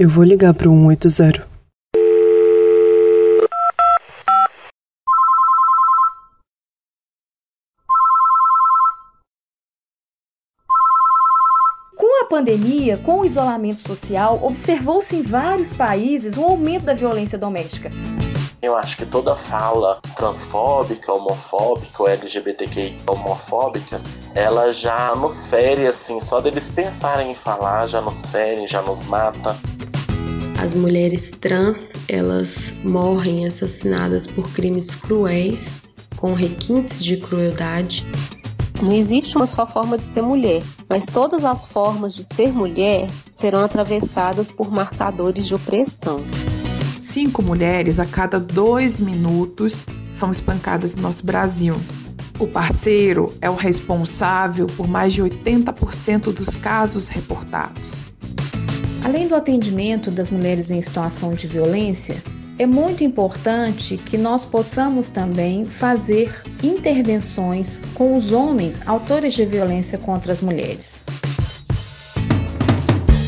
Eu vou ligar para o 180. Com a pandemia, com o isolamento social, observou-se em vários países um aumento da violência doméstica. Eu acho que toda fala transfóbica, homofóbica ou LGBTQI homofóbica, ela já nos fere, assim, só deles pensarem em falar já nos fere, já nos mata. As mulheres trans, elas morrem assassinadas por crimes cruéis, com requintes de crueldade. Não existe uma só forma de ser mulher, mas todas as formas de ser mulher serão atravessadas por marcadores de opressão. Cinco mulheres a cada dois minutos são espancadas no nosso Brasil. O parceiro é o responsável por mais de 80% dos casos reportados. Além do atendimento das mulheres em situação de violência, é muito importante que nós possamos também fazer intervenções com os homens autores de violência contra as mulheres.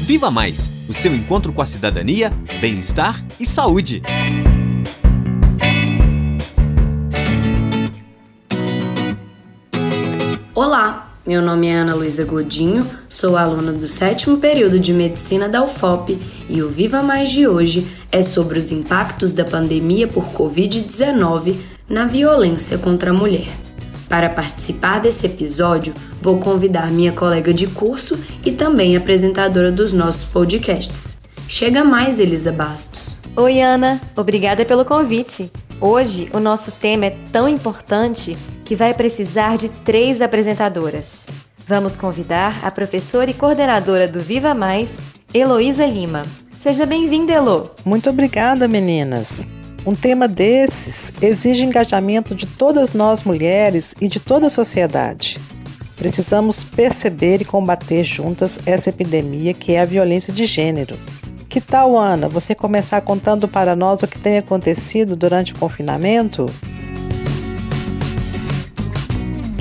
Viva Mais o seu encontro com a cidadania, bem-estar e saúde. Olá, meu nome é Ana Luísa Godinho, sou aluna do sétimo período de Medicina da UFOP e o Viva Mais de hoje é sobre os impactos da pandemia por Covid-19 na violência contra a mulher. Para participar desse episódio, vou convidar minha colega de curso e também apresentadora dos nossos podcasts. Chega mais, Elisa Bastos. Oi, Ana. Obrigada pelo convite. Hoje, o nosso tema é tão importante que vai precisar de três apresentadoras. Vamos convidar a professora e coordenadora do Viva Mais, Heloísa Lima. Seja bem-vinda, Elo. Muito obrigada, meninas. Um tema desses exige engajamento de todas nós mulheres e de toda a sociedade. Precisamos perceber e combater juntas essa epidemia que é a violência de gênero. Que tal, Ana, você começar contando para nós o que tem acontecido durante o confinamento?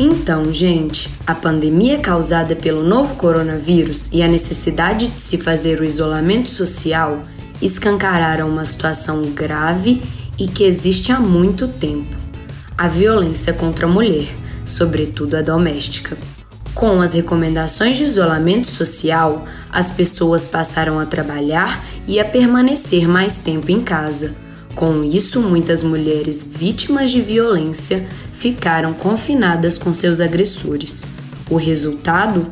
Então, gente, a pandemia causada pelo novo coronavírus e a necessidade de se fazer o isolamento social escancararam uma situação grave e que existe há muito tempo: a violência contra a mulher, sobretudo a doméstica. Com as recomendações de isolamento social, as pessoas passaram a trabalhar e a permanecer mais tempo em casa. Com isso, muitas mulheres vítimas de violência ficaram confinadas com seus agressores. O resultado?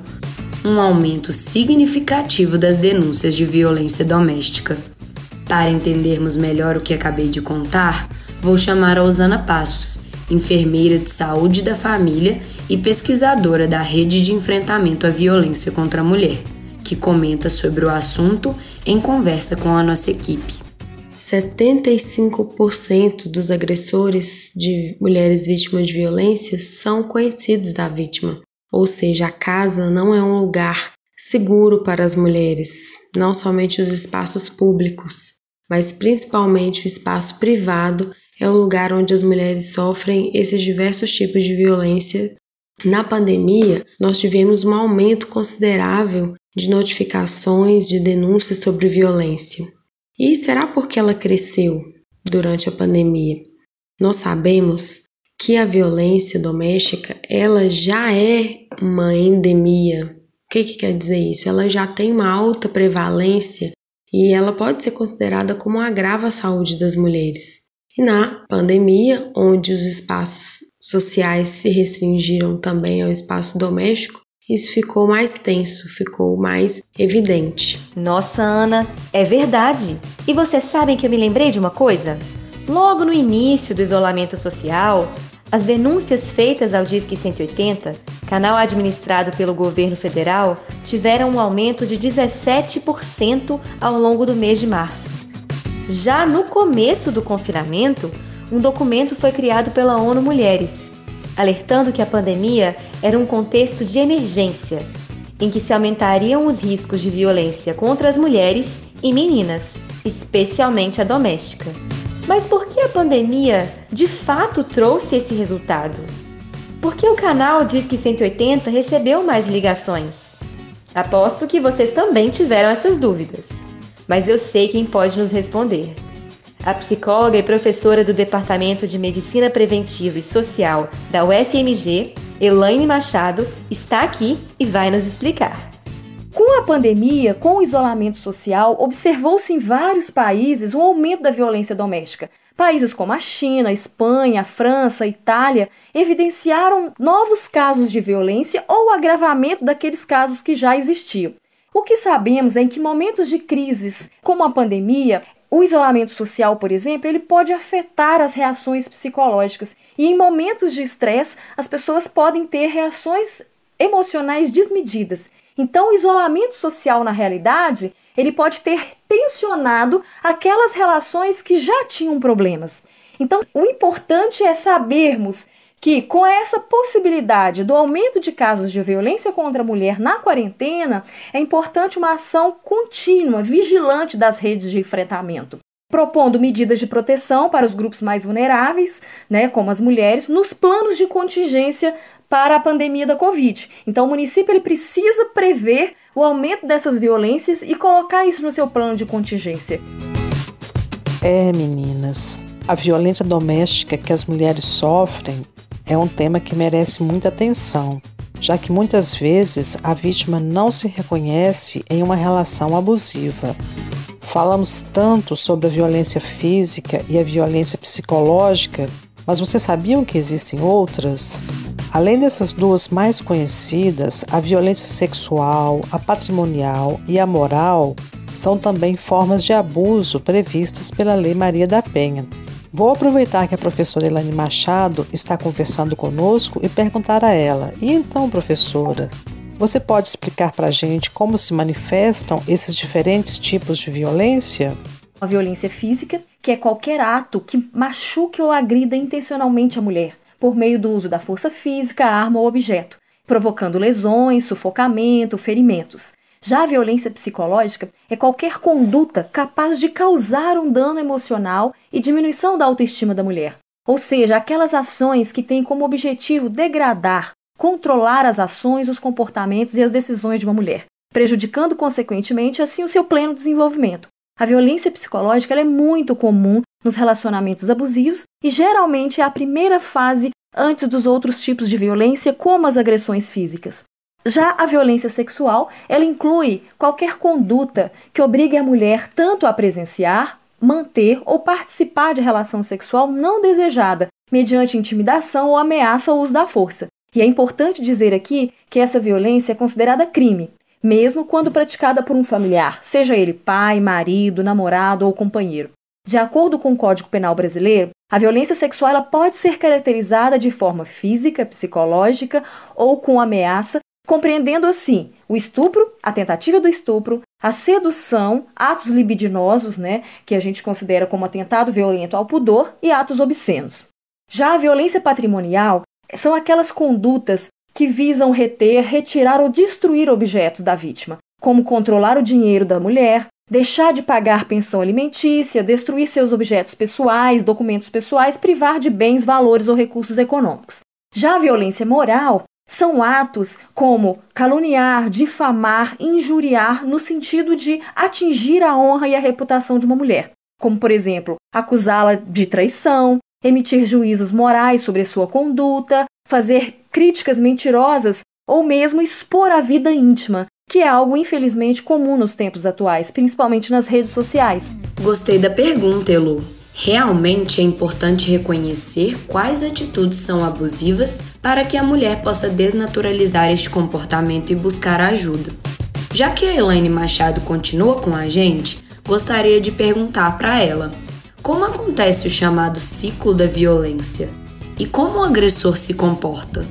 Um aumento significativo das denúncias de violência doméstica. Para entendermos melhor o que acabei de contar, vou chamar a Osana Passos, enfermeira de saúde da família e pesquisadora da Rede de Enfrentamento à Violência contra a Mulher, que comenta sobre o assunto em conversa com a nossa equipe. 75% dos agressores de mulheres vítimas de violência são conhecidos da vítima, ou seja, a casa não é um lugar seguro para as mulheres, não somente os espaços públicos, mas principalmente o espaço privado é o lugar onde as mulheres sofrem esses diversos tipos de violência. Na pandemia, nós tivemos um aumento considerável de notificações de denúncias sobre violência. E será porque ela cresceu durante a pandemia? Nós sabemos que a violência doméstica ela já é uma endemia o que, que quer dizer isso? Ela já tem uma alta prevalência e ela pode ser considerada como um agravo à saúde das mulheres. E na pandemia, onde os espaços sociais se restringiram também ao espaço doméstico, isso ficou mais tenso, ficou mais evidente. Nossa, Ana, é verdade. E vocês sabem que eu me lembrei de uma coisa? Logo no início do isolamento social, as denúncias feitas ao Disque 180, canal administrado pelo governo federal, tiveram um aumento de 17% ao longo do mês de março. Já no começo do confinamento, um documento foi criado pela ONU Mulheres, alertando que a pandemia era um contexto de emergência, em que se aumentariam os riscos de violência contra as mulheres e meninas, especialmente a doméstica. Mas por que a pandemia de fato trouxe esse resultado? Por que o canal Disque 180 recebeu mais ligações? Aposto que vocês também tiveram essas dúvidas. mas eu sei quem pode nos responder. A psicóloga e professora do Departamento de Medicina Preventiva e Social da UFMG, Elaine Machado, está aqui e vai nos explicar. Com a pandemia, com o isolamento social, observou-se em vários países um aumento da violência doméstica. Países como a China, a Espanha, a França, a Itália evidenciaram novos casos de violência ou agravamento daqueles casos que já existiam. O que sabemos é que momentos de crises, como a pandemia, o isolamento social, por exemplo, ele pode afetar as reações psicológicas. E em momentos de estresse, as pessoas podem ter reações emocionais desmedidas. Então, o isolamento social, na realidade, ele pode ter tensionado aquelas relações que já tinham problemas. Então, o importante é sabermos que, com essa possibilidade do aumento de casos de violência contra a mulher na quarentena, é importante uma ação contínua, vigilante das redes de enfrentamento propondo medidas de proteção para os grupos mais vulneráveis, né, como as mulheres, nos planos de contingência para a pandemia da Covid. Então, o município ele precisa prever o aumento dessas violências e colocar isso no seu plano de contingência. É, meninas, a violência doméstica que as mulheres sofrem é um tema que merece muita atenção, já que muitas vezes a vítima não se reconhece em uma relação abusiva. Falamos tanto sobre a violência física e a violência psicológica, mas vocês sabiam que existem outras? Além dessas duas mais conhecidas, a violência sexual, a patrimonial e a moral são também formas de abuso previstas pela Lei Maria da Penha. Vou aproveitar que a professora Elane Machado está conversando conosco e perguntar a ela: e então, professora, você pode explicar para a gente como se manifestam esses diferentes tipos de violência? A violência física, que é qualquer ato que machuque ou agrida intencionalmente a mulher por meio do uso da força física, arma ou objeto, provocando lesões, sufocamento, ferimentos. Já a violência psicológica é qualquer conduta capaz de causar um dano emocional e diminuição da autoestima da mulher. Ou seja, aquelas ações que têm como objetivo degradar, controlar as ações, os comportamentos e as decisões de uma mulher, prejudicando consequentemente assim o seu pleno desenvolvimento. A violência psicológica é muito comum nos relacionamentos abusivos e geralmente é a primeira fase antes dos outros tipos de violência, como as agressões físicas. Já a violência sexual, ela inclui qualquer conduta que obrigue a mulher tanto a presenciar, manter ou participar de relação sexual não desejada, mediante intimidação ou ameaça ou uso da força. E é importante dizer aqui que essa violência é considerada crime, mesmo quando praticada por um familiar, seja ele pai, marido, namorado ou companheiro. De acordo com o Código Penal brasileiro, a violência sexual pode ser caracterizada de forma física, psicológica ou com ameaça, compreendendo assim o estupro, a tentativa do estupro, a sedução, atos libidinosos, né, que a gente considera como atentado violento ao pudor, e atos obscenos. Já a violência patrimonial são aquelas condutas que visam reter, retirar ou destruir objetos da vítima, como controlar o dinheiro da mulher, deixar de pagar pensão alimentícia, destruir seus objetos pessoais, documentos pessoais, privar de bens, valores ou recursos econômicos. Já a violência moral são atos como caluniar, difamar, injuriar no sentido de atingir a honra e a reputação de uma mulher, como por exemplo, acusá-la de traição, emitir juízos morais sobre sua conduta, fazer críticas mentirosas ou mesmo expor a vida íntima, que é algo infelizmente comum nos tempos atuais, principalmente nas redes sociais. Gostei da pergunta, Elu. Realmente é importante reconhecer quais atitudes são abusivas para que a mulher possa desnaturalizar este comportamento e buscar ajuda. Já que a Elaine Machado continua com a gente, gostaria de perguntar para ela: como acontece o chamado ciclo da violência? E como o agressor se comporta?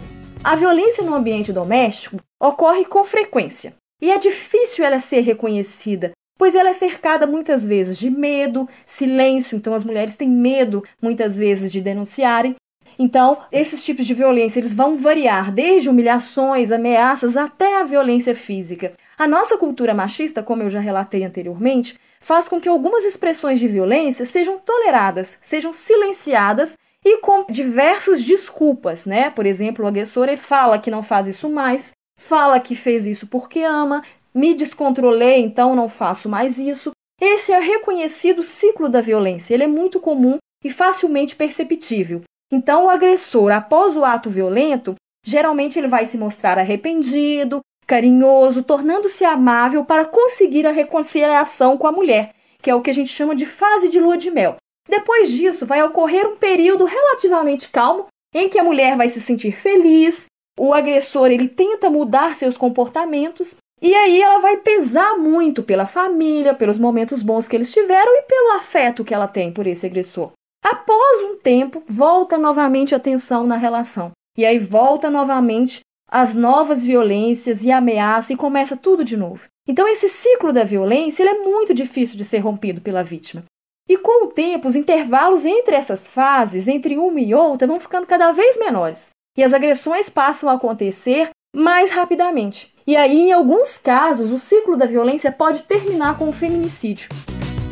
A violência no ambiente doméstico ocorre com frequência. E é difícil ela ser reconhecida, pois ela é cercada muitas vezes de medo, silêncio, então as mulheres têm medo muitas vezes de denunciarem. Então, esses tipos de violência eles vão variar desde humilhações, ameaças até a violência física. A nossa cultura machista, como eu já relatei anteriormente, faz com que algumas expressões de violência sejam toleradas, sejam silenciadas e com diversas desculpas, né? Por exemplo, o agressor ele fala que não faz isso mais, fala que fez isso porque ama, me descontrolei, então não faço mais isso. Esse é o reconhecido ciclo da violência. Ele é muito comum e facilmente perceptível. Então, o agressor, após o ato violento, geralmente ele vai se mostrar arrependido, carinhoso, tornando-se amável para conseguir a reconciliação com a mulher, que é o que a gente chama de fase de lua de mel. Depois disso, vai ocorrer um período relativamente calmo em que a mulher vai se sentir feliz, o agressor ele tenta mudar seus comportamentos e aí ela vai pesar muito pela família, pelos momentos bons que eles tiveram e pelo afeto que ela tem por esse agressor. Após um tempo, volta novamente a tensão na relação. E aí volta novamente as novas violências e ameaça e começa tudo de novo. Então esse ciclo da violência é muito difícil de ser rompido pela vítima. E com o tempo, os intervalos entre essas fases, entre uma e outra, vão ficando cada vez menores. E as agressões passam a acontecer mais rapidamente. E aí, em alguns casos, o ciclo da violência pode terminar com o feminicídio.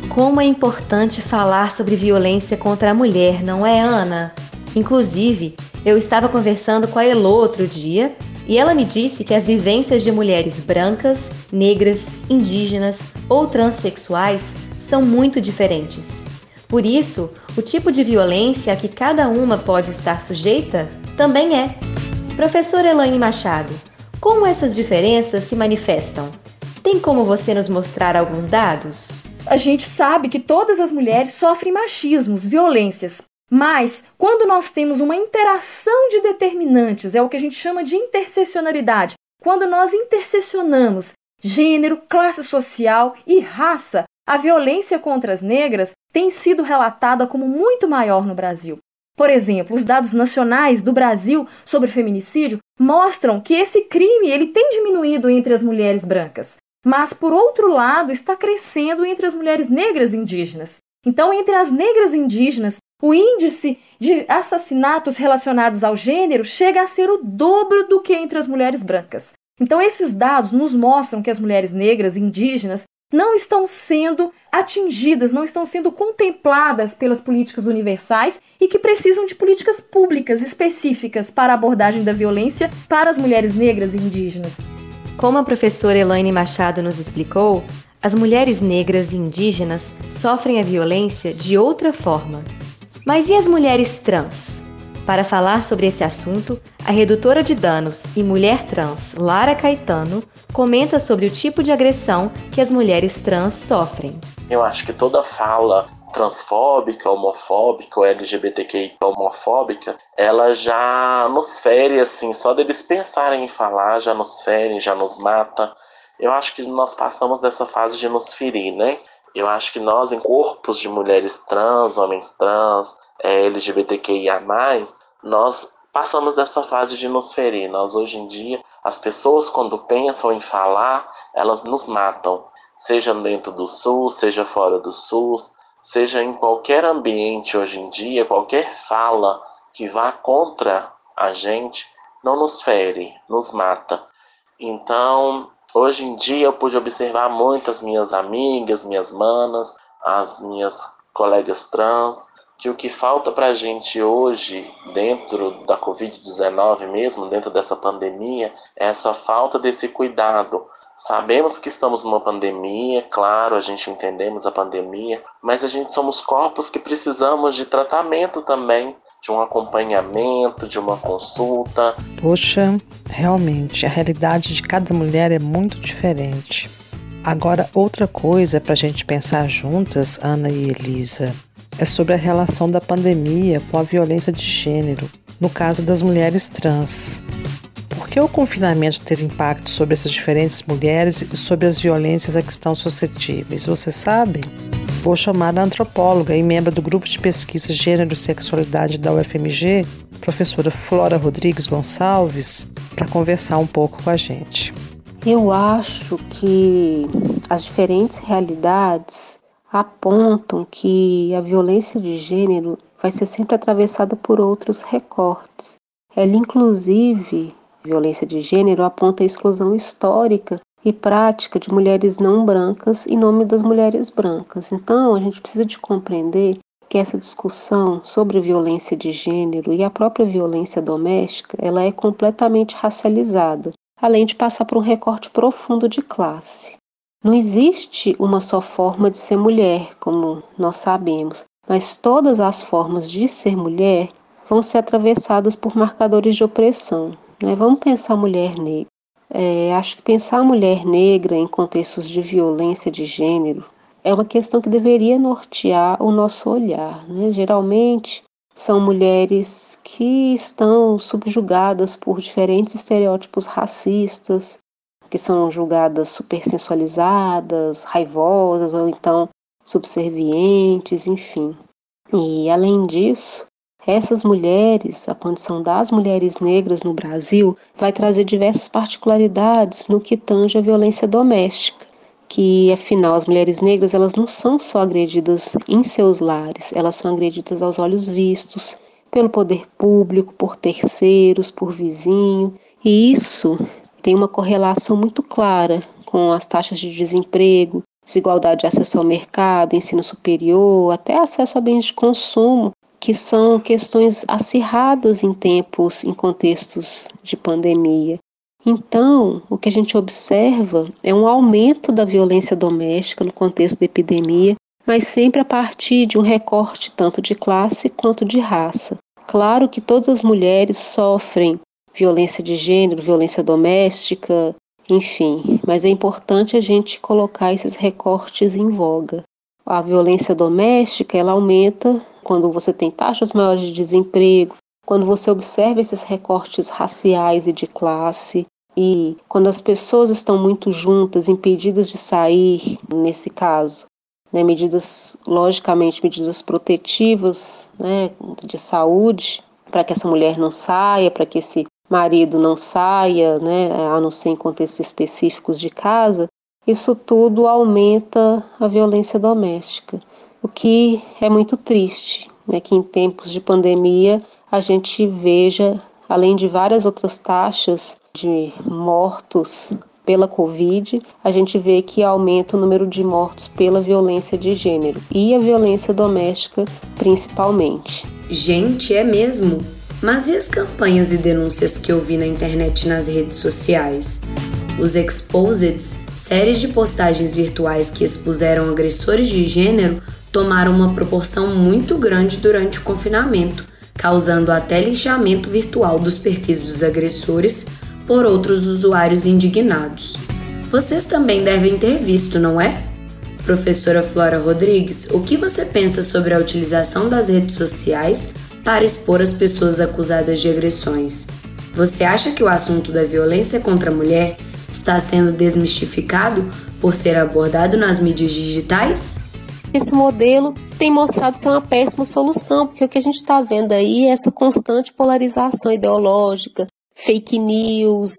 Como é importante falar sobre violência contra a mulher, não é, Ana? Inclusive, eu estava conversando com a Elo outro dia e ela me disse que as vivências de mulheres brancas, negras, indígenas ou transexuais são muito diferentes. Por isso, o tipo de violência a que cada uma pode estar sujeita também é. Professora Elaine Machado, como essas diferenças se manifestam? Tem como você nos mostrar alguns dados? A gente sabe que todas as mulheres sofrem machismos, violências, mas quando nós temos uma interação de determinantes, é o que a gente chama de interseccionalidade, quando nós intersecionamos gênero, classe social e raça, a violência contra as negras tem sido relatada como muito maior no Brasil. Por exemplo, os dados nacionais do Brasil sobre feminicídio mostram que esse crime ele tem diminuído entre as mulheres brancas, mas por outro lado está crescendo entre as mulheres negras indígenas. Então, entre as negras indígenas, o índice de assassinatos relacionados ao gênero chega a ser o dobro do que entre as mulheres brancas. Então, esses dados nos mostram que as mulheres negras indígenas não estão sendo atingidas, não estão sendo contempladas pelas políticas universais e que precisam de políticas públicas específicas para a abordagem da violência para as mulheres negras e indígenas. Como a professora Elaine Machado nos explicou, as mulheres negras e indígenas sofrem a violência de outra forma. Mas e as mulheres trans? Para falar sobre esse assunto, a redutora de danos e mulher trans Lara Caetano comenta sobre o tipo de agressão que as mulheres trans sofrem. Eu acho que toda fala transfóbica, homofóbica ou LGBTQI homofóbica, ela já nos fere, assim, só deles pensarem em falar, já nos fere, já nos mata. Eu acho que nós passamos dessa fase de nos ferir, né? Eu acho que nós, em corpos de mulheres trans, homens trans, é, LGBTQIA, nós passamos dessa fase de nos ferir. Nós, hoje em dia, as pessoas, quando pensam em falar, elas nos matam. Seja dentro do SUS, seja fora do SUS, seja em qualquer ambiente hoje em dia, qualquer fala que vá contra a gente, não nos fere, nos mata. Então, hoje em dia, eu pude observar muitas minhas amigas, minhas manas, as minhas colegas trans, que o que falta para a gente hoje, dentro da Covid-19 mesmo, dentro dessa pandemia, é essa falta desse cuidado. Sabemos que estamos numa pandemia, claro, a gente entendemos a pandemia, mas a gente somos corpos que precisamos de tratamento também, de um acompanhamento, de uma consulta. Poxa, realmente, a realidade de cada mulher é muito diferente. Agora, outra coisa para a gente pensar juntas, Ana e Elisa, é sobre a relação da pandemia com a violência de gênero, no caso das mulheres trans. Por que o confinamento teve impacto sobre essas diferentes mulheres e sobre as violências a que estão suscetíveis? Você sabe? Vou chamar a antropóloga e membro do grupo de pesquisa Gênero e Sexualidade da UFMG, professora Flora Rodrigues Gonçalves, para conversar um pouco com a gente. Eu acho que as diferentes realidades apontam que a violência de gênero vai ser sempre atravessada por outros recortes. Ela, inclusive, violência de gênero aponta a exclusão histórica e prática de mulheres não brancas em nome das mulheres brancas. Então, a gente precisa de compreender que essa discussão sobre violência de gênero e a própria violência doméstica, ela é completamente racializada, além de passar por um recorte profundo de classe. Não existe uma só forma de ser mulher, como nós sabemos, mas todas as formas de ser mulher vão ser atravessadas por marcadores de opressão. Né? Vamos pensar a mulher negra. É, acho que pensar a mulher negra em contextos de violência de gênero é uma questão que deveria nortear o nosso olhar. Né? Geralmente são mulheres que estão subjugadas por diferentes estereótipos racistas, que são julgadas supersensualizadas, raivosas ou então subservientes, enfim. E além disso, essas mulheres, a condição das mulheres negras no Brasil, vai trazer diversas particularidades no que tange a violência doméstica, que afinal as mulheres negras elas não são só agredidas em seus lares, elas são agredidas aos olhos vistos, pelo poder público, por terceiros, por vizinho, e isso tem uma correlação muito clara com as taxas de desemprego, desigualdade de acesso ao mercado, ensino superior, até acesso a bens de consumo, que são questões acirradas em tempos, em contextos de pandemia. Então, o que a gente observa é um aumento da violência doméstica no contexto da epidemia, mas sempre a partir de um recorte tanto de classe quanto de raça. Claro que todas as mulheres sofrem violência de gênero, violência doméstica, enfim, mas é importante a gente colocar esses recortes em voga. A violência doméstica, ela aumenta quando você tem taxas maiores de desemprego, quando você observa esses recortes raciais e de classe, e quando as pessoas estão muito juntas, impedidas de sair, nesse caso, né, medidas, logicamente, medidas protetivas né, de saúde, para que essa mulher não saia, para que esse marido não saia, né, a não ser em contextos específicos de casa, isso tudo aumenta a violência doméstica, o que é muito triste, né, que em tempos de pandemia a gente veja, além de várias outras taxas de mortos pela Covid, a gente vê que aumenta o número de mortos pela violência de gênero e a violência doméstica principalmente. Gente, é mesmo? Mas e as campanhas e denúncias que eu vi na internet e nas redes sociais? Os Exposeds, séries de postagens virtuais que expuseram agressores de gênero, tomaram uma proporção muito grande durante o confinamento, causando até lixamento virtual dos perfis dos agressores por outros usuários indignados. Vocês também devem ter visto, não é? Professora Flora Rodrigues, o que você pensa sobre a utilização das redes sociais para expor as pessoas acusadas de agressões. Você acha que o assunto da violência contra a mulher está sendo desmistificado por ser abordado nas mídias digitais? Esse modelo tem mostrado ser uma péssima solução, porque o que a gente está vendo aí é essa constante polarização ideológica, fake news.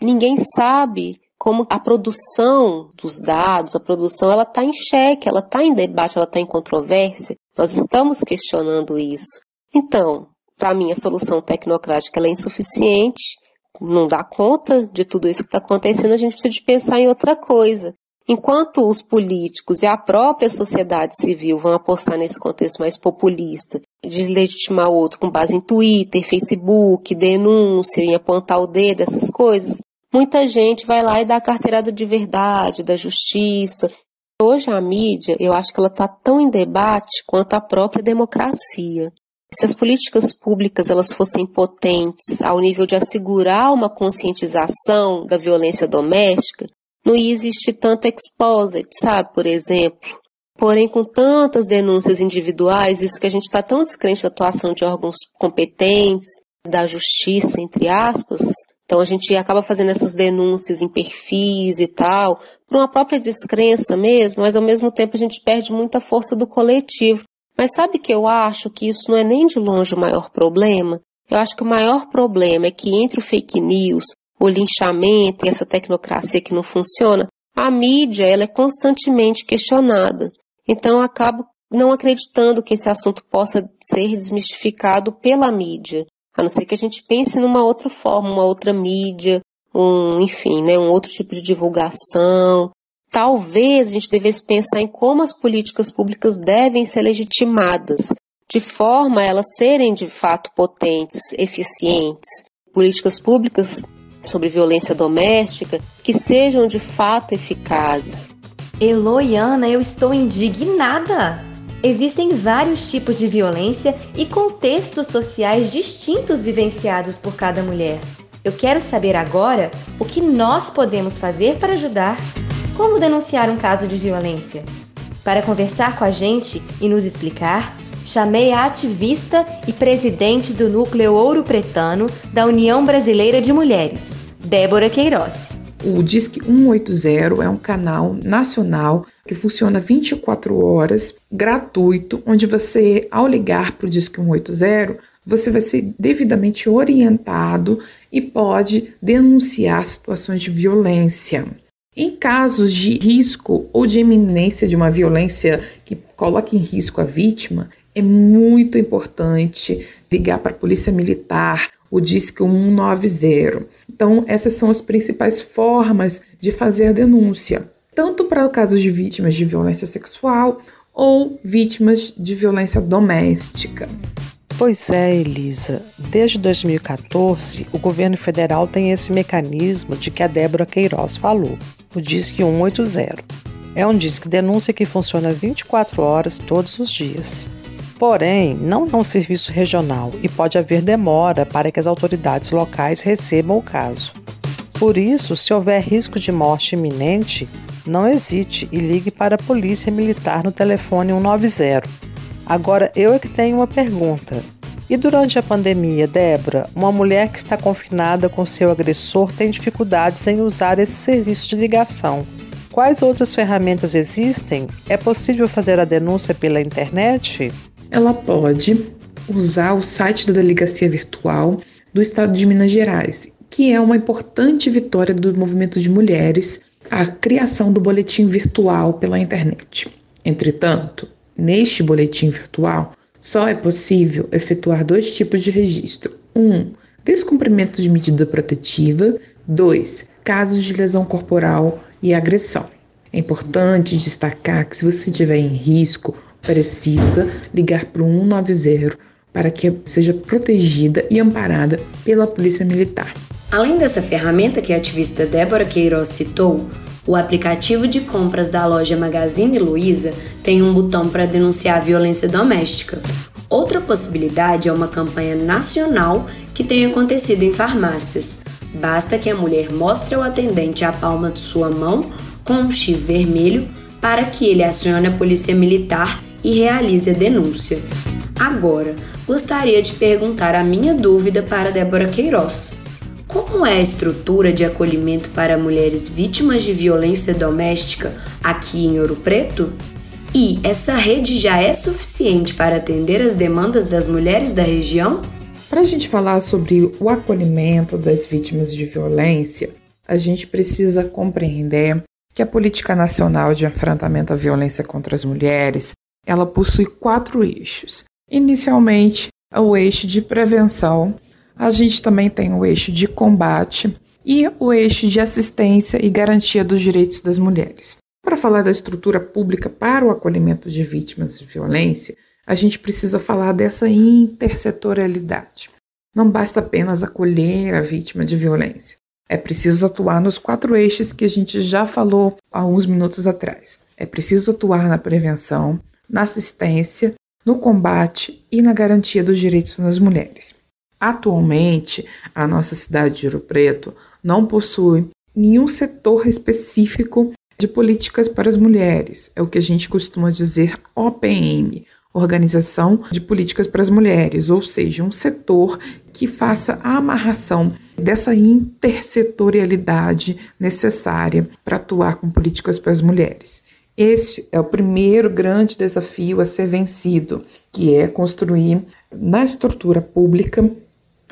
Ninguém sabe como a produção dos dados, a produção, ela está em xeque, ela está em debate, ela está em controvérsia. Nós estamos questionando isso. Então, para mim, a solução tecnocrática é insuficiente, não dá conta de tudo isso que está acontecendo, a gente precisa de pensar em outra coisa. Enquanto os políticos e a própria sociedade civil vão apostar nesse contexto mais populista, de legitimar o outro com base em Twitter, Facebook, denúncia, em apontar o dedo, essas coisas, muita gente vai lá e dá a carteirada de verdade, da justiça. Hoje a mídia, eu acho que ela está tão em debate quanto a própria democracia. Se as políticas públicas elas fossem potentes ao nível de assegurar uma conscientização da violência doméstica, não ia existir tanta exposit, sabe, por exemplo. Porém, com tantas denúncias individuais, visto que a gente está tão descrente da atuação de órgãos competentes, da justiça, entre aspas, então a gente acaba fazendo essas denúncias em perfis e tal, por uma própria descrença mesmo, mas ao mesmo tempo a gente perde muita força do coletivo. Mas sabe que eu acho que isso não é nem de longe o maior problema? Eu acho que o maior problema é que entre o fake news, o linchamento e essa tecnocracia que não funciona, a mídia ela é constantemente questionada. Então eu acabo não acreditando que esse assunto possa ser desmistificado pela mídia, a não ser que a gente pense numa outra forma, uma outra mídia, um, enfim, né, um outro tipo de divulgação, talvez a gente devesse pensar em como as políticas públicas devem ser legitimadas, de forma a elas serem de fato potentes, eficientes. Políticas públicas sobre violência doméstica que sejam de fato eficazes. Eloiana, eu estou indignada! Existem vários tipos de violência e contextos sociais distintos vivenciados por cada mulher. Eu quero saber agora o que nós podemos fazer para ajudar. Como denunciar um caso de violência? Para conversar com a gente e nos explicar, chamei a ativista e presidente do Núcleo Ouro Pretano da União Brasileira de Mulheres, Débora Queiroz. O Disque 180 é um canal nacional que funciona 24 horas, gratuito, onde você, ao ligar para o Disque 180, você vai ser devidamente orientado e pode denunciar situações de violência. Em casos de risco ou de eminência de uma violência que coloque em risco a vítima, é muito importante ligar para a Polícia Militar, o Disque 190. Então, essas são as principais formas de fazer a denúncia, tanto para casos de vítimas de violência sexual ou vítimas de violência doméstica. Pois é, Elisa. Desde 2014, o governo federal tem esse mecanismo de que a Débora Queiroz falou, o Disque 180. É um disque denúncia que funciona 24 horas todos os dias. Porém, não é um serviço regional e pode haver demora para que as autoridades locais recebam o caso. Por isso, se houver risco de morte iminente, não hesite e ligue para a Polícia Militar no telefone 190. Agora eu é que tenho uma pergunta. E durante a pandemia, Débora, uma mulher que está confinada com seu agressor tem dificuldades em usar esse serviço de ligação. Quais outras ferramentas existem? É possível fazer a denúncia pela internet? ela pode usar o site da Delegacia Virtual do Estado de Minas Gerais, que é uma importante vitória do movimento de mulheres, a criação do boletim virtual pela internet. Entretanto, neste boletim virtual, só é possível efetuar dois tipos de registro: um, descumprimento de medida protetiva, dois, casos de lesão corporal e agressão. É importante destacar que se você estiver em risco precisa ligar para o 190 para que seja protegida e amparada pela Polícia Militar. Além dessa ferramenta que a ativista Débora Queiroz citou, o aplicativo de compras da loja Magazine Luiza tem um botão para denunciar a violência doméstica. Outra possibilidade é uma campanha nacional que tem acontecido em farmácias. Basta que a mulher mostre ao atendente a palma de sua mão com um X vermelho para que ele acione a polícia militar e realize a denúncia. Agora, gostaria de perguntar a minha dúvida para Débora Queiroz. Como é a estrutura de acolhimento para mulheres vítimas de violência doméstica aqui em Ouro Preto? E essa rede já é suficiente para atender as demandas das mulheres da região? Para a gente falar sobre o acolhimento das vítimas de violência, a gente precisa compreender que a Política Nacional de Enfrentamento à Violência contra as Mulheres ela possui quatro eixos. Inicialmente, é o eixo de prevenção, a gente também tem o eixo de combate e o eixo de assistência e garantia dos direitos das mulheres. Para falar da estrutura pública para o acolhimento de vítimas de violência, a gente precisa falar dessa intersetorialidade. Não basta apenas acolher a vítima de violência. É preciso atuar nos quatro eixos que a gente já falou há uns minutos atrás. É preciso atuar na prevenção, na assistência, no combate e na garantia dos direitos das mulheres. Atualmente, a nossa cidade de Ouro Preto não possui nenhum setor específico de políticas para as mulheres. É o que a gente costuma dizer OPM, Organização de Políticas para as Mulheres, ou seja, um setor que faça a amarração dessa intersetorialidade necessária para atuar com políticas para as mulheres. Este é o primeiro grande desafio a ser vencido, que é construir na estrutura pública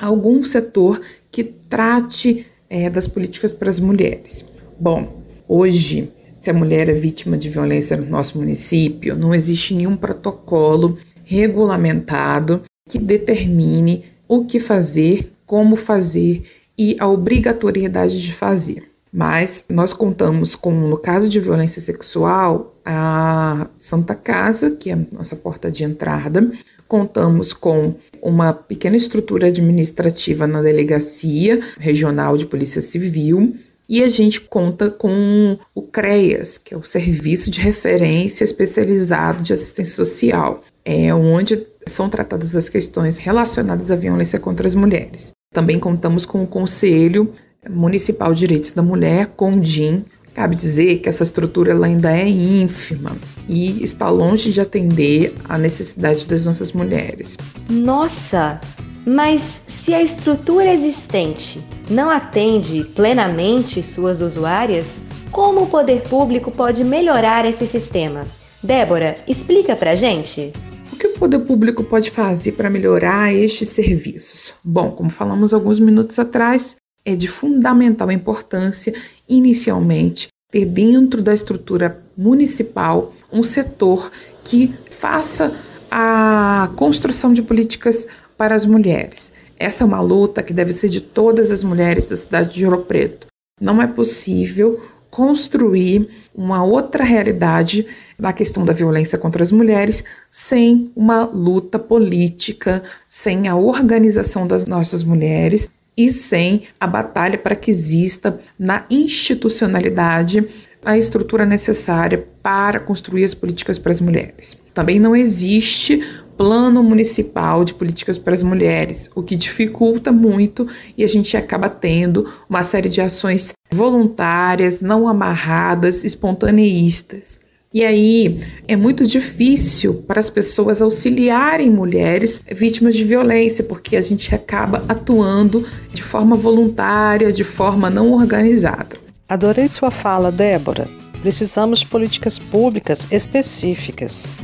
algum setor que trate é, das políticas para as mulheres. Bom, hoje, se a mulher é vítima de violência no nosso município, não existe nenhum protocolo regulamentado que determine o que fazer, como fazer e a obrigatoriedade de fazer. Mas nós contamos com, no caso de violência sexual, a Santa Casa, que é a nossa porta de entrada. Contamos com uma pequena estrutura administrativa na delegacia regional de Polícia Civil E a gente conta com o CREAS, que é o Serviço de Referência Especializado de Assistência Social, é onde são tratadas as questões relacionadas à violência contra as mulheres. Também contamos com o Conselho Municipal de Direitos da Mulher, CONDIM. Cabe dizer que essa estrutura ainda é ínfima e está longe de atender à necessidade das nossas mulheres. Nossa, mas se a estrutura existente não atende plenamente suas usuárias, como o poder público pode melhorar esse sistema? Débora, explica pra gente. O que o poder público pode fazer para melhorar estes serviços? Bom, como falamos alguns minutos atrás, é de fundamental importância, inicialmente, ter dentro da estrutura municipal um setor que faça a construção de políticas para as mulheres. Essa é uma luta que deve ser de todas as mulheres da cidade de Ouro Preto. Não é possível construir uma outra realidade da questão da violência contra as mulheres sem uma luta política, sem a organização das nossas mulheres e sem a batalha para que exista na institucionalidade a estrutura necessária para construir as políticas para as mulheres. Também não existe plano municipal de políticas para as mulheres, o que dificulta muito e a gente acaba tendo uma série de ações voluntárias, não amarradas, espontaneístas. E aí é muito difícil para as pessoas auxiliarem mulheres vítimas de violência, porque a gente acaba atuando de forma voluntária, de forma não organizada. Adorei sua fala, Débora. Precisamos de políticas públicas específicas.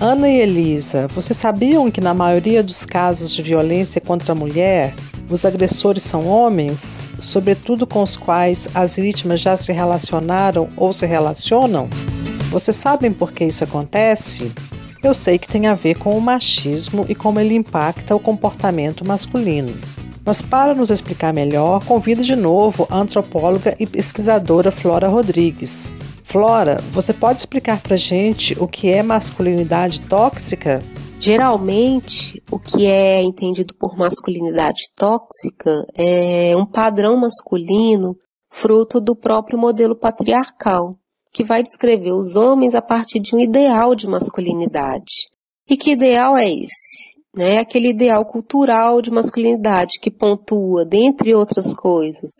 Ana e Elisa, vocês sabiam que na maioria dos casos de violência contra a mulher, os agressores são homens, sobretudo com os quais as vítimas já se relacionaram ou se relacionam? Vocês sabem por que isso acontece? Eu sei que tem a ver com o machismo e como ele impacta o comportamento masculino. Mas para nos explicar melhor, convido de novo a antropóloga e pesquisadora Flora Rodrigues, Flora, você pode explicar para gente o que é masculinidade tóxica? Geralmente, o que é entendido por masculinidade tóxica é um padrão masculino fruto do próprio modelo patriarcal, que vai descrever os homens a partir de um ideal de masculinidade. E que ideal é esse? Né? Aquele ideal cultural de masculinidade que pontua, dentre outras coisas,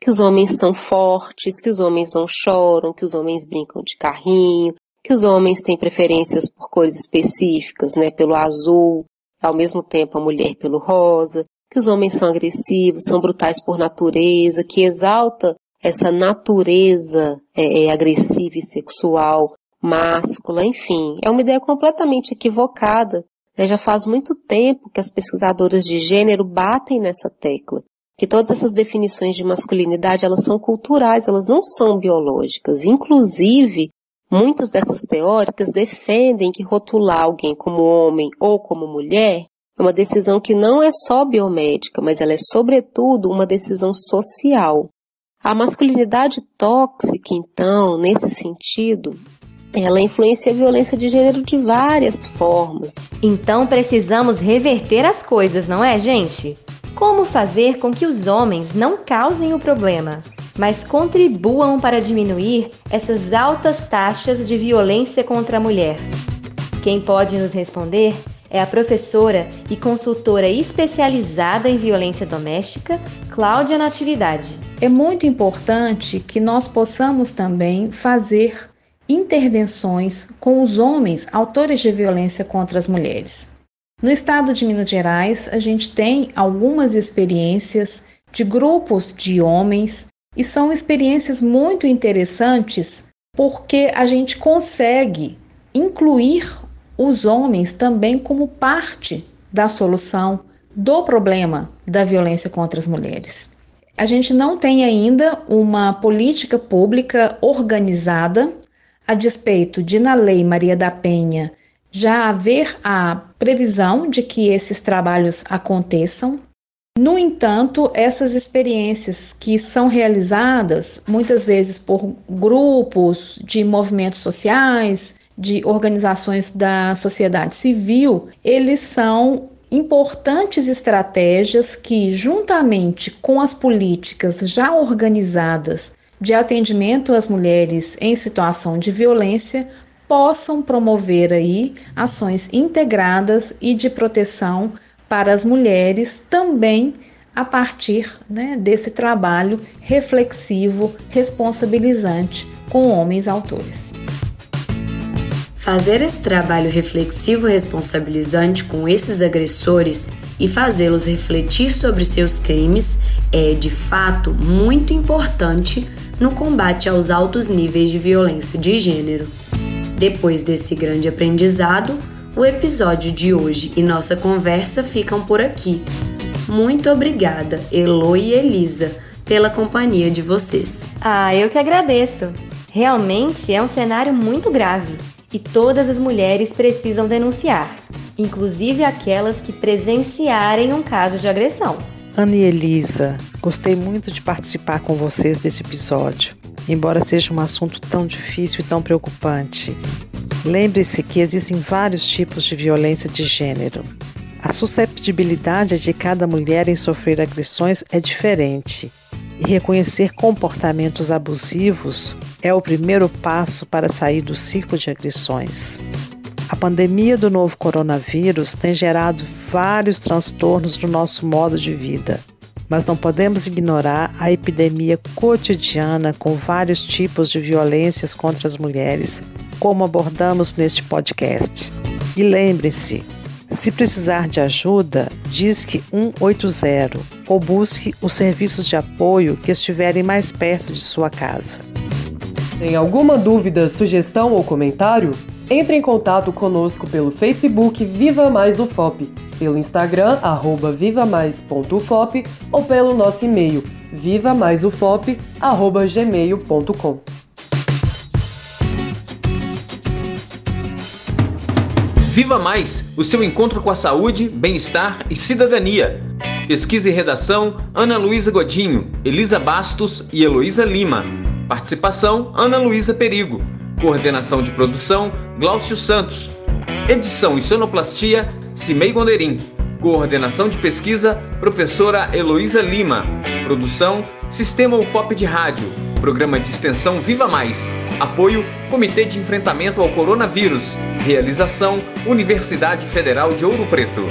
que os homens são fortes, que os homens não choram, que os homens brincam de carrinho, que os homens têm preferências por cores específicas, né, pelo azul, ao mesmo tempo a mulher pelo rosa, que os homens são agressivos, são brutais por natureza, que exalta essa natureza é, é, agressiva e sexual, máscula, enfim, é uma ideia completamente equivocada. Né? Já faz muito tempo que as pesquisadoras de gênero batem nessa tecla que todas essas definições de masculinidade elas são culturais, elas não são biológicas. Inclusive, muitas dessas teóricas defendem que rotular alguém como homem ou como mulher é uma decisão que não é só biomédica, mas ela é sobretudo uma decisão social. A masculinidade tóxica, então, nesse sentido, ela influencia a violência de gênero de várias formas. Então precisamos reverter as coisas, não é, gente? Como fazer com que os homens não causem o problema, mas contribuam para diminuir essas altas taxas de violência contra a mulher? Quem pode nos responder é a professora e consultora especializada em violência doméstica, Cláudia Natividade. É muito importante que nós possamos também fazer intervenções com os homens autores de violência contra as mulheres. No estado de Minas Gerais, a gente tem algumas experiências de grupos de homens e são experiências muito interessantes porque a gente consegue incluir os homens também como parte da solução do problema da violência contra as mulheres. A gente não tem ainda uma política pública organizada a despeito de na Lei Maria da Penha já haver a previsão de que esses trabalhos aconteçam. No entanto, essas experiências que são realizadas muitas vezes por grupos de movimentos sociais, de organizações da sociedade civil, eles são importantes estratégias que, juntamente com as políticas já organizadas de atendimento às mulheres em situação de violência, possam promover aí ações integradas e de proteção para as mulheres também a partir né, desse trabalho reflexivo, responsabilizante com homens autores. Fazer esse trabalho reflexivo responsabilizante com esses agressores e fazê-los refletir sobre seus crimes é, de fato, muito importante no combate aos altos níveis de violência de gênero. Depois desse grande aprendizado, o episódio de hoje e nossa conversa ficam por aqui. Muito obrigada, Elo e Elisa, pela companhia de vocês. Ah, eu que agradeço. Realmente é um cenário muito grave e todas as mulheres precisam denunciar, inclusive aquelas que presenciarem um caso de agressão. Ana e Elisa, gostei muito de participar com vocês desse episódio, embora seja um assunto tão difícil e tão preocupante. Lembre-se que existem vários tipos de violência de gênero. A susceptibilidade de cada mulher em sofrer agressões é diferente, e reconhecer comportamentos abusivos é o primeiro passo para sair do ciclo de agressões. A pandemia do novo coronavírus tem gerado vários transtornos no nosso modo de vida, mas não podemos ignorar a epidemia cotidiana com vários tipos de violências contra as mulheres como abordamos neste podcast. E lembre-se, se precisar de ajuda, disque 180 ou busque os serviços de apoio que estiverem mais perto de sua casa. Tem alguma dúvida, sugestão ou comentário? Entre em contato conosco pelo Facebook Viva Mais UFOP, pelo Instagram arroba vivamais.ufop ou pelo nosso e-mail vivamaisufop@gmail.com. Viva Mais, o seu encontro com a saúde, bem-estar e cidadania. Pesquisa e redação: Ana Luísa Godinho, Elisa Bastos e Heloísa Lima. Participação: Ana Luísa Perigo. Coordenação de produção: Glaucio Santos. Edição e sonoplastia: Cimei Gonderim. Coordenação de pesquisa: Professora Heloísa Lima. Produção: Sistema UFOP de Rádio. Programa de extensão Viva Mais. Apoio: Comitê de Enfrentamento ao Coronavírus. Realização: Universidade Federal de Ouro Preto.